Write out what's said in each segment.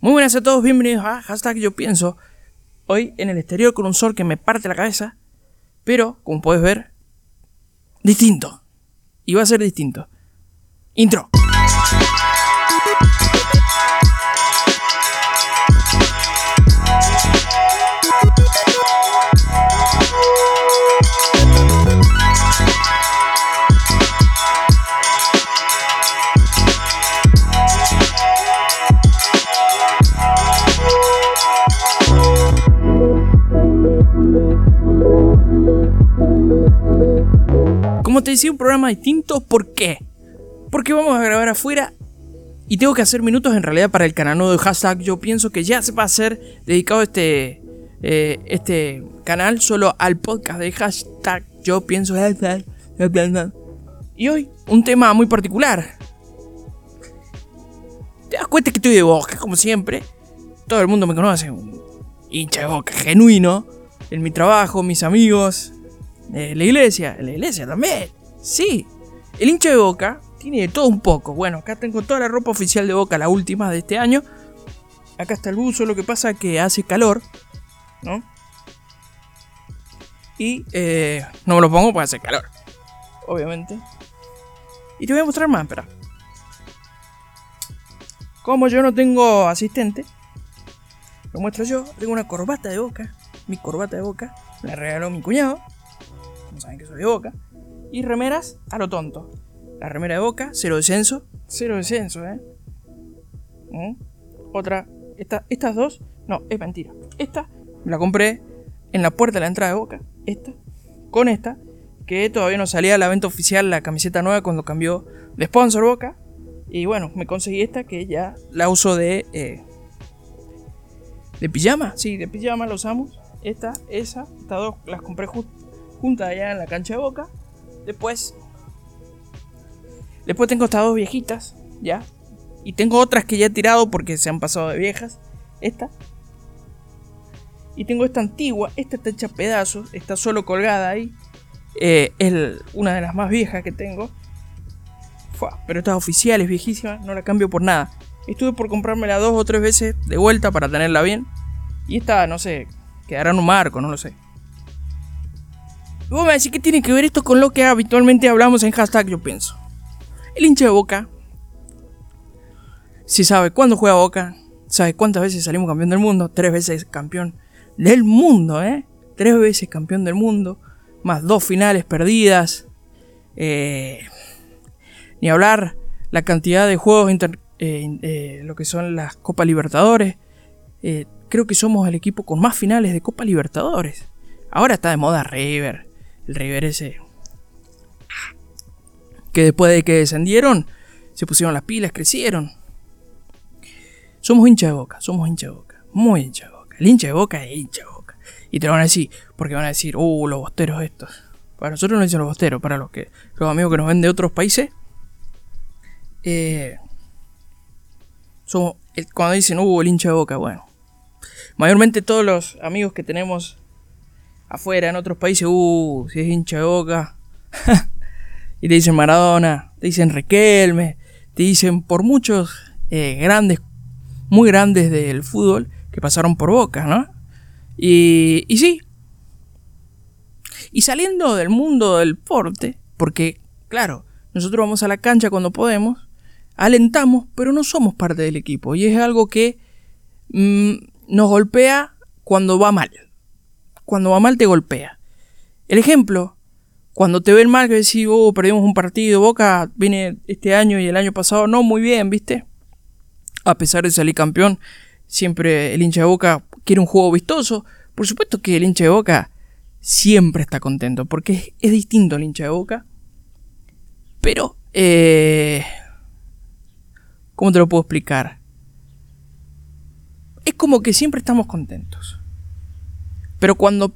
Muy buenas a todos, bienvenidos a Hashtag Yo Pienso. Hoy en el exterior con un sol que me parte la cabeza, pero como puedes ver, distinto. Y va a ser distinto. Intro. Como te decía, un programa distinto, ¿por qué? Porque vamos a grabar afuera y tengo que hacer minutos en realidad para el canal de hashtag. Yo pienso que ya se va a ser dedicado este, eh, este canal solo al podcast de hashtag. Yo pienso. Y hoy, un tema muy particular. Te das cuenta que estoy de boca, como siempre. Todo el mundo me conoce, un hincha de boca genuino. En mi trabajo, mis amigos, eh, la iglesia, la iglesia también. Sí. El hincha de Boca tiene de todo un poco. Bueno, acá tengo toda la ropa oficial de Boca, la última de este año. Acá está el buzo, lo que pasa que hace calor, ¿no? Y eh, no me lo pongo porque hace calor, obviamente. Y te voy a mostrar más, espera. Como yo no tengo asistente, lo muestro yo. Tengo una corbata de boca. Mi corbata de boca. La regaló mi cuñado saben que soy de Boca. Y remeras a lo tonto. La remera de Boca, cero descenso. Cero descenso, ¿eh? ¿Mm? Otra. Esta, estas dos. No, es mentira. Esta la compré en la puerta de la entrada de Boca. Esta. Con esta. Que todavía no salía a la venta oficial la camiseta nueva cuando cambió de sponsor Boca. Y bueno, me conseguí esta que ya la uso de. Eh, de pijama. Sí, de pijama la usamos. Esta, esa. Estas dos las compré justo junta allá en la cancha de boca. Después. Después tengo estas dos viejitas, ya. Y tengo otras que ya he tirado porque se han pasado de viejas. Esta. Y tengo esta antigua. Esta está hecha pedazos. Está solo colgada ahí. Eh, es una de las más viejas que tengo. pero esta oficial es viejísima. No la cambio por nada. Estuve por comprármela dos o tres veces de vuelta para tenerla bien. Y esta, no sé, quedará en un marco, no lo sé. Y vos me decís que tiene que ver esto con lo que habitualmente hablamos en hashtag yo pienso. El hincha de boca. Si sabe cuándo juega boca. Sabe cuántas veces salimos campeón del mundo. Tres veces campeón del mundo, ¿eh? Tres veces campeón del mundo. Más dos finales perdidas. Eh, ni hablar la cantidad de juegos inter, eh, eh, lo que son las Copa Libertadores. Creo que somos el equipo con más finales de Copa Libertadores. Ahora está de moda River el River ese. Que después de que descendieron, se pusieron las pilas, crecieron. Somos hincha de boca, somos hincha de boca, muy hincha de boca. El hincha de boca es hincha de boca. Y te lo van a decir, porque van a decir, uh, los bosteros estos. Para nosotros no dicen los bosteros, para los que los amigos que nos ven de otros países. Eh, somos, cuando dicen, uh, el hincha de boca, bueno. Mayormente todos los amigos que tenemos afuera, en otros países, uh, si es hincha de boca. y te dicen Maradona, te dicen Requelme, te dicen por muchos eh, grandes, muy grandes del fútbol que pasaron por boca, ¿no? Y, y sí. Y saliendo del mundo del porte, porque, claro, nosotros vamos a la cancha cuando podemos, alentamos, pero no somos parte del equipo. Y es algo que mm, nos golpea cuando va mal cuando va mal te golpea. El ejemplo, cuando te ven mal que decís, oh, perdimos un partido, Boca viene este año y el año pasado, no, muy bien, ¿viste? A pesar de salir campeón, siempre el hincha de Boca quiere un juego vistoso. Por supuesto que el hincha de Boca siempre está contento, porque es, distinto el hincha de Boca. Pero, eh, ¿cómo te lo puedo explicar? Es como que siempre estamos contentos. Pero cuando,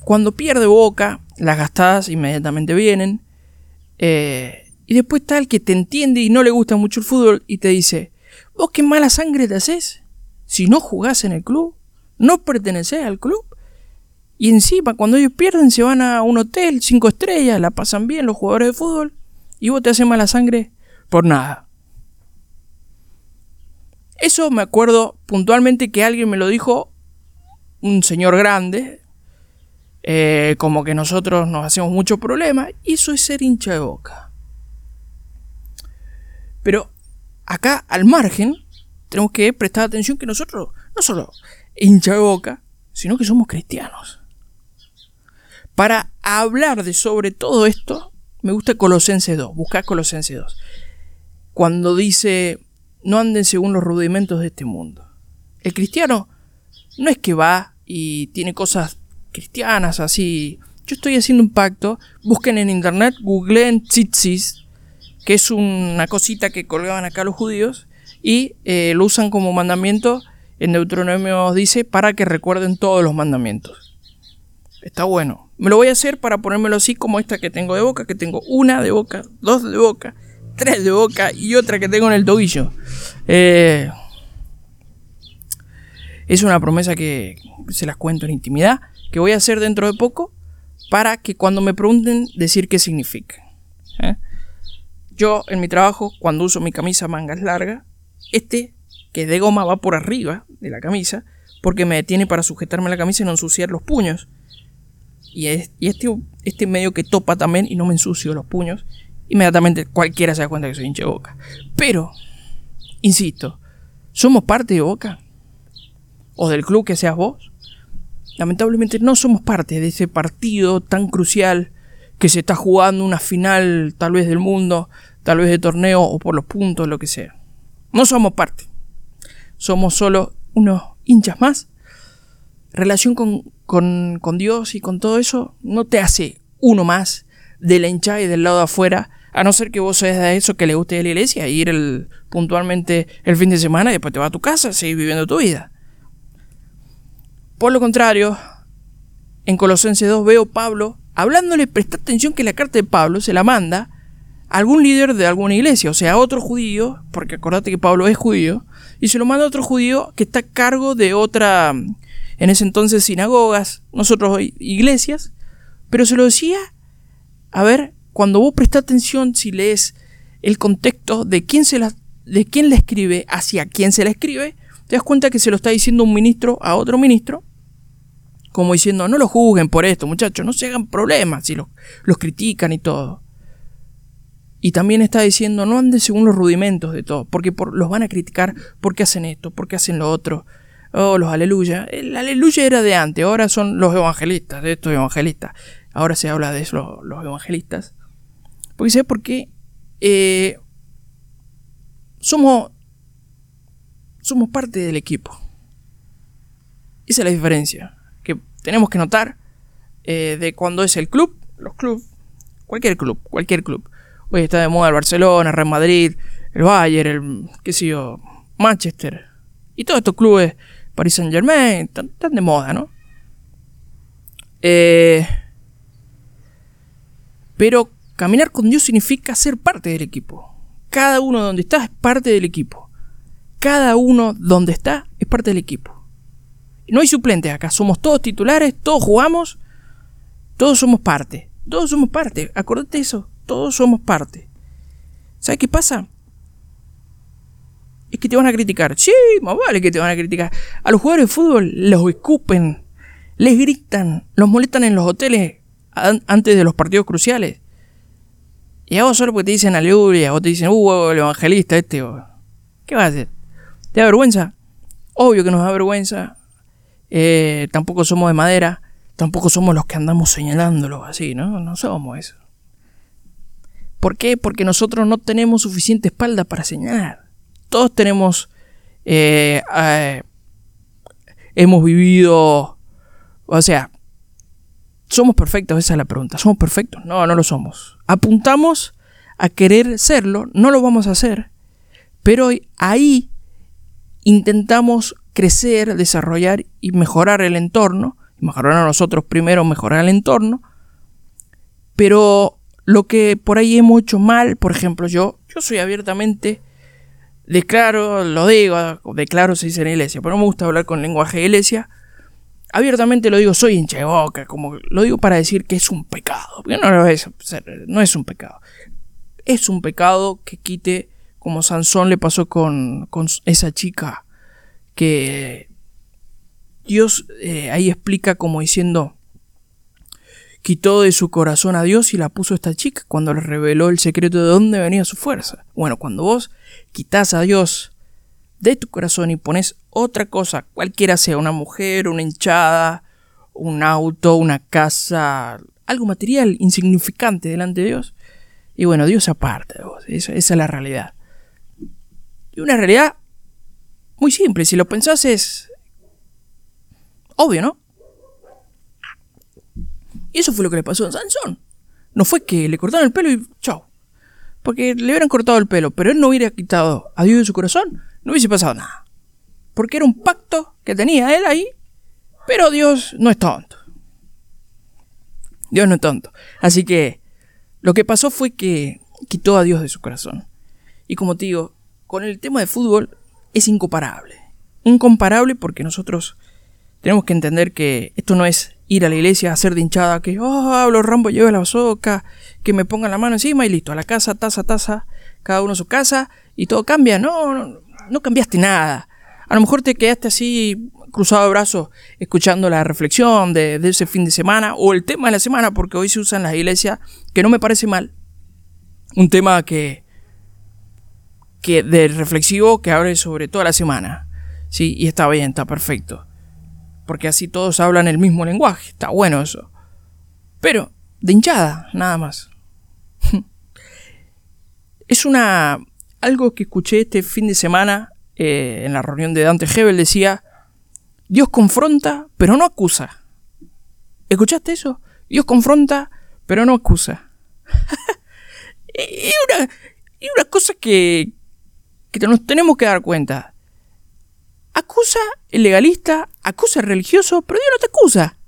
cuando pierde Boca, las gastadas inmediatamente vienen. Eh, y después está el que te entiende y no le gusta mucho el fútbol y te dice, vos qué mala sangre te haces. Si no jugás en el club, no perteneces al club. Y encima, cuando ellos pierden, se van a un hotel, cinco estrellas, la pasan bien los jugadores de fútbol. Y vos te haces mala sangre por nada. Eso me acuerdo puntualmente que alguien me lo dijo, un señor grande, eh, como que nosotros nos hacemos mucho problema, y eso es ser hincha de boca. Pero acá, al margen, tenemos que prestar atención que nosotros no solo hincha de boca, sino que somos cristianos. Para hablar de sobre todo esto, me gusta Colosenses 2, buscar Colosenses 2. Cuando dice, no anden según los rudimentos de este mundo. El cristiano no es que va y tiene cosas cristianas así. Yo estoy haciendo un pacto, busquen en internet, googleen tzitzis, que es una cosita que colgaban acá los judíos, y eh, lo usan como mandamiento, en Deuteronomio dice, para que recuerden todos los mandamientos. Está bueno. Me lo voy a hacer para ponérmelo así como esta que tengo de boca, que tengo una de boca, dos de boca, tres de boca y otra que tengo en el tobillo. Eh, es una promesa que se las cuento en intimidad, que voy a hacer dentro de poco para que cuando me pregunten decir qué significa. ¿eh? Yo en mi trabajo, cuando uso mi camisa mangas largas, este que es de goma va por arriba de la camisa porque me detiene para sujetarme la camisa y no ensuciar los puños. Y, este, este medio que topa también y no me ensucio los puños. Inmediatamente cualquiera se da cuenta que soy hinche boca. Pero, insisto, ¿somos parte de boca? ¿O del club que seas vos? Lamentablemente no somos parte de ese partido tan crucial que se está jugando una final tal vez del mundo, tal vez de torneo o por los puntos, lo que sea. No somos parte. Somos solo unos hinchas más. Relación con, con, Dios y con todo eso no te hace uno más de la hincha y del lado de afuera, a no ser que vos seas de eso que le guste a la iglesia, ir puntualmente el fin de semana y después te vas a tu casa, seguir viviendo tu vida. Por lo contrario, en Colosenses 2 veo Pablo hablándole, presta atención que la carta de Pablo se la manda algún líder de alguna iglesia, o sea, otro judío, porque acordate que Pablo es judío, y se lo manda a otro judío que está a cargo de otra, en ese entonces, sinagogas, nosotros hoy iglesias, pero se lo decía, a ver, cuando vos prestás atención, si lees el contexto de quién, se la, de quién escribe hacia quién se la escribe, te das cuenta que se lo está diciendo un ministro a otro ministro, como diciendo, no lo juzguen por esto, muchachos, no se hagan problemas si los, los critican y todo. Y también está diciendo, no anden según los rudimentos de todo, porque los van a criticar porque hacen esto, porque hacen lo otro. Oh, los aleluya. El aleluya era de antes, ahora son los evangelistas, de estos evangelistas. Ahora se habla de eso, los evangelistas. Porque ¿sabes por qué? Eh, somos, somos parte del equipo. Esa es la diferencia que tenemos que notar eh, de cuando es el club, los clubes, cualquier club, cualquier club. Hoy está de moda el Barcelona, el Real Madrid, el Bayern, el, qué sé yo, Manchester. Y todos estos clubes, Paris Saint Germain, están, de moda, ¿no? Eh, pero caminar con Dios significa ser parte del equipo. Cada uno donde está es parte del equipo. Cada uno donde está es parte del equipo. No hay suplentes acá, somos todos titulares, todos jugamos, todos somos parte. Todos somos parte, acordate eso. Todos somos parte. ¿Sabes qué pasa? Es que te van a criticar. Sí, más vale que te van a criticar. A los jugadores de fútbol los escupen, les gritan, los molestan en los hoteles antes de los partidos cruciales. Y a vos solo porque te dicen aleluya, vos te dicen, uh, el evangelista este. ¿Qué vas a hacer? ¿Te da vergüenza? Obvio que nos da vergüenza. Eh, tampoco somos de madera. Tampoco somos los que andamos señalándolo así, ¿no? No somos eso. ¿Por qué? Porque nosotros no tenemos suficiente espalda para señalar. Todos tenemos... Eh, hemos vivido... O sea, ¿somos perfectos? Esa es la pregunta. ¿Somos perfectos? No, no lo somos. Apuntamos a querer serlo, no lo vamos a hacer. Pero ahí intentamos crecer, desarrollar y mejorar el entorno. Mejorar a nosotros primero, mejorar el entorno. Pero lo que por ahí hemos hecho mal, por ejemplo, yo, yo soy abiertamente, declaro, lo digo, declaro se dice en iglesia, pero no me gusta hablar con lenguaje de iglesia. Abiertamente lo digo, soy hincha como lo digo para decir que es un pecado, porque no, es, no es un pecado. Es un pecado que quite como Sansón le pasó con, con esa chica que Dios eh, ahí explica como diciendo, quitó de su corazón a Dios y la puso esta chica cuando le reveló el secreto de dónde venía su fuerza. Bueno, cuando vos quitas a Dios de tu corazón y pones otra cosa, cualquiera sea, una mujer, una hinchada, un auto, una casa, algo material insignificante delante de Dios, y bueno, Dios aparte de vos, esa, esa es la realidad. Y una realidad muy simple, si lo pensás es obvio, ¿no? Y eso fue lo que le pasó a Sansón. No fue que le cortaron el pelo y chao. Porque le hubieran cortado el pelo, pero él no hubiera quitado a Dios de su corazón, no hubiese pasado nada. Porque era un pacto que tenía él ahí, pero Dios no es tonto. Dios no es tonto. Así que lo que pasó fue que quitó a Dios de su corazón. Y como te digo, con el tema de fútbol es incomparable. Incomparable porque nosotros tenemos que entender que esto no es ir a la iglesia a hacer de hinchada, que, oh, hablo Rambo, lleve la bazoca, que me pongan la mano encima y listo, a la casa, taza, taza, cada uno a su casa y todo cambia. No, no, cambiaste nada. A lo mejor te quedaste así cruzado de brazos escuchando la reflexión de, de, ese fin de semana o el tema de la semana, porque hoy se usa en las iglesias, que no me parece mal. Un tema que, que de reflexivo que abre sobre toda la semana. Sí, y está bien, está perfecto porque así todos hablan el mismo lenguaje. Está bueno eso. Pero, de hinchada, nada más. es una. Algo que escuché este fin de semana eh, en la reunión de Dante Hebel. Decía: Dios confronta, pero no acusa. ¿Escuchaste eso? Dios confronta, pero no acusa. y, una, y una cosa que, que nos tenemos que dar cuenta acusa el legalista, acusa el religioso, pero Dios no te acusa.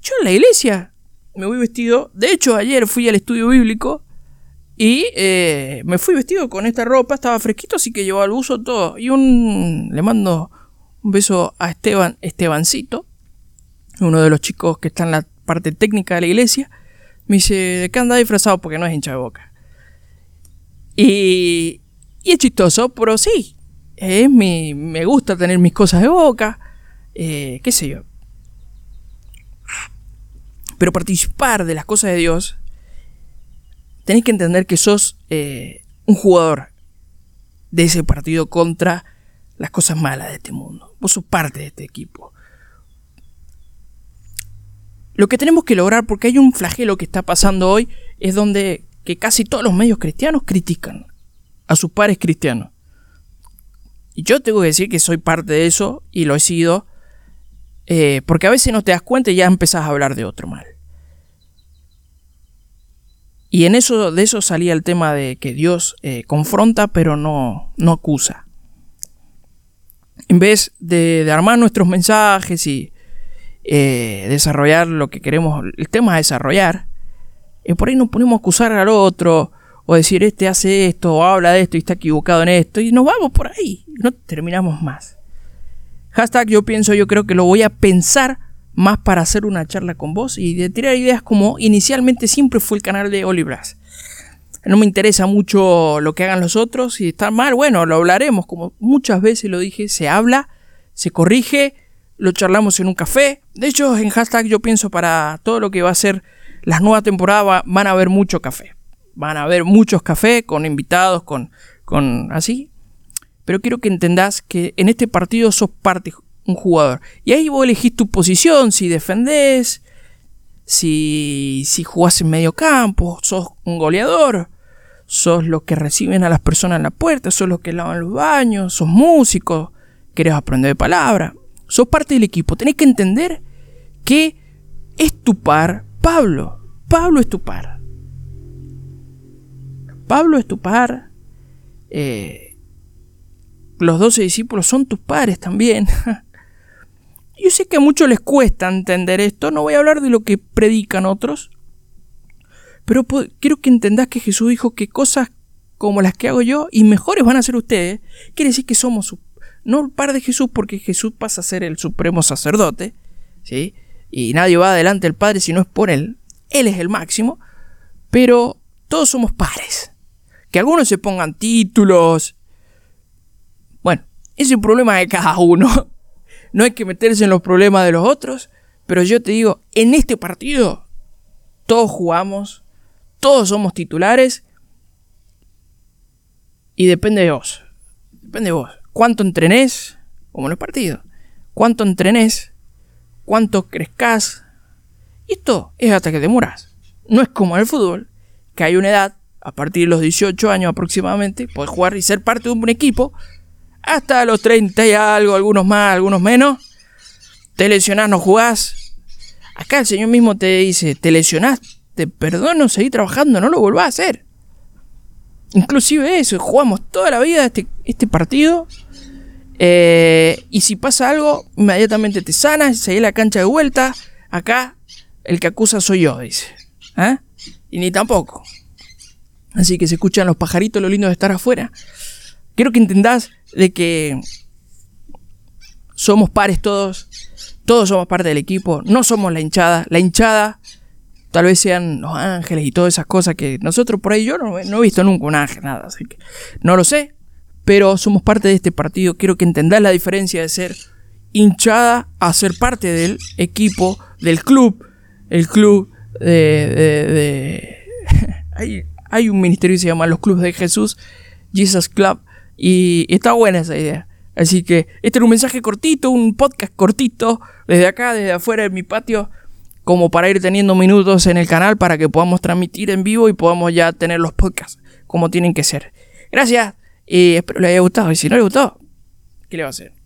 Yo en la iglesia me voy vestido, de hecho ayer fui al estudio bíblico y eh, me fui vestido con esta ropa, estaba fresquito, así que llevaba al uso todo. Y un le mando un beso a Esteban, Estebancito, uno de los chicos que está en la parte técnica de la iglesia. Me dice, ¿de qué anda disfrazado? Porque no es hincha de boca. Y, y es chistoso, pero sí. Es mi, me gusta tener mis cosas de boca. Eh, qué sé yo. Pero participar de las cosas de Dios, tenéis que entender que sos eh, un jugador de ese partido contra las cosas malas de este mundo. Vos sos parte de este equipo. Lo que tenemos que lograr, porque hay un flagelo que está pasando hoy, es donde que casi todos los medios cristianos critican a sus pares cristianos. Y yo tengo que decir que soy parte de eso y lo he sido, eh, porque a veces no te das cuenta y ya empezás a hablar de otro mal. Y en eso, de eso salía el tema de que Dios eh, confronta pero no, no acusa. En vez de, armar nuestros mensajes y eh, desarrollar lo que queremos, el tema es desarrollar, por ahí nos ponemos a acusar al otro, o decir este hace esto o habla de esto y está equivocado en esto y nos vamos por ahí, no terminamos más. Hashtag yo pienso, yo creo que lo voy a pensar más para hacer una charla con vos y de tirar ideas como inicialmente siempre fue el canal de Olibras. No me interesa mucho lo que hagan los otros, si está mal, bueno, lo hablaremos, como muchas veces lo dije, se habla, se corrige, lo charlamos en un café. De hecho, en hashtag yo pienso para todo lo que va a ser las nuevas temporadas van a haber mucho café van a haber muchos cafés con invitados, con, con así. Pero quiero que entendás que en este partido sos parte, un jugador. Y ahí vos elegís tu posición, si defendés, si, si jugás en medio campo, sos un goleador, sos los que reciben a las personas en la puerta, sos los que lavan los baños, sos músico, querés aprender de palabra, sos parte del equipo. Tenés que entender que es tu par Pablo. Pablo es tu par. Pablo es tu par. Eh, los doce discípulos son tus pares también. Yo sé que a muchos les cuesta entender esto, no voy a hablar de lo que predican otros, pero quiero que entendás que Jesús dijo que cosas como las que hago yo y mejores van a ser ustedes, quiere decir que somos no el par de Jesús porque Jesús pasa a ser el supremo sacerdote, ¿sí? Y nadie va adelante del Padre si no es por él, él es el máximo, pero todos somos pares. Que algunos se pongan títulos. Bueno, es un problema de cada uno. No hay que meterse en los problemas de los otros. Pero yo te digo, en este partido todos jugamos, todos somos titulares. Y depende de vos. Depende de vos. ¿Cuánto entrenés? Como en los partidos. ¿Cuánto entrenés? ¿Cuánto crezcas? Y esto es hasta que te muras. No es como en el fútbol, que hay una edad, a partir de los 18 años aproximadamente, puedes jugar y ser parte de un equipo, hasta los 30 y algo, algunos más, algunos menos. Te lesionás, no jugás. Acá el Señor mismo te dice, te lesionás, te perdono, seguí trabajando, no lo volvás a hacer. Inclusive eso, jugamos toda la vida este, este partido. Eh, y si pasa algo, inmediatamente te sanas, seguís la cancha de vuelta. Acá el que acusa soy yo, dice. ¿Eh? Y ni tampoco. Así que se escuchan los pajaritos, lo lindo de estar afuera. Quiero que entendás de que somos pares todos. Todos somos parte del equipo. No somos la hinchada. La hinchada tal vez sean los ángeles y todas esas cosas que nosotros por ahí yo no, no he visto nunca un ángel, nada. Así que no lo sé. Pero somos parte de este partido. Quiero que entendás la diferencia de ser hinchada a ser parte del equipo, del club el club de... hay, un ministerio que se llama los clubes de Jesús, Jesus Club, y está buena esa idea. Así que este era un mensaje cortito, un podcast cortito, desde acá, desde afuera de mi patio, como para ir teniendo minutos en el canal para que podamos transmitir en vivo y podamos ya tener los podcasts como tienen que ser. Gracias y espero les haya gustado. Y si no les gustó, ¿qué le va a hacer?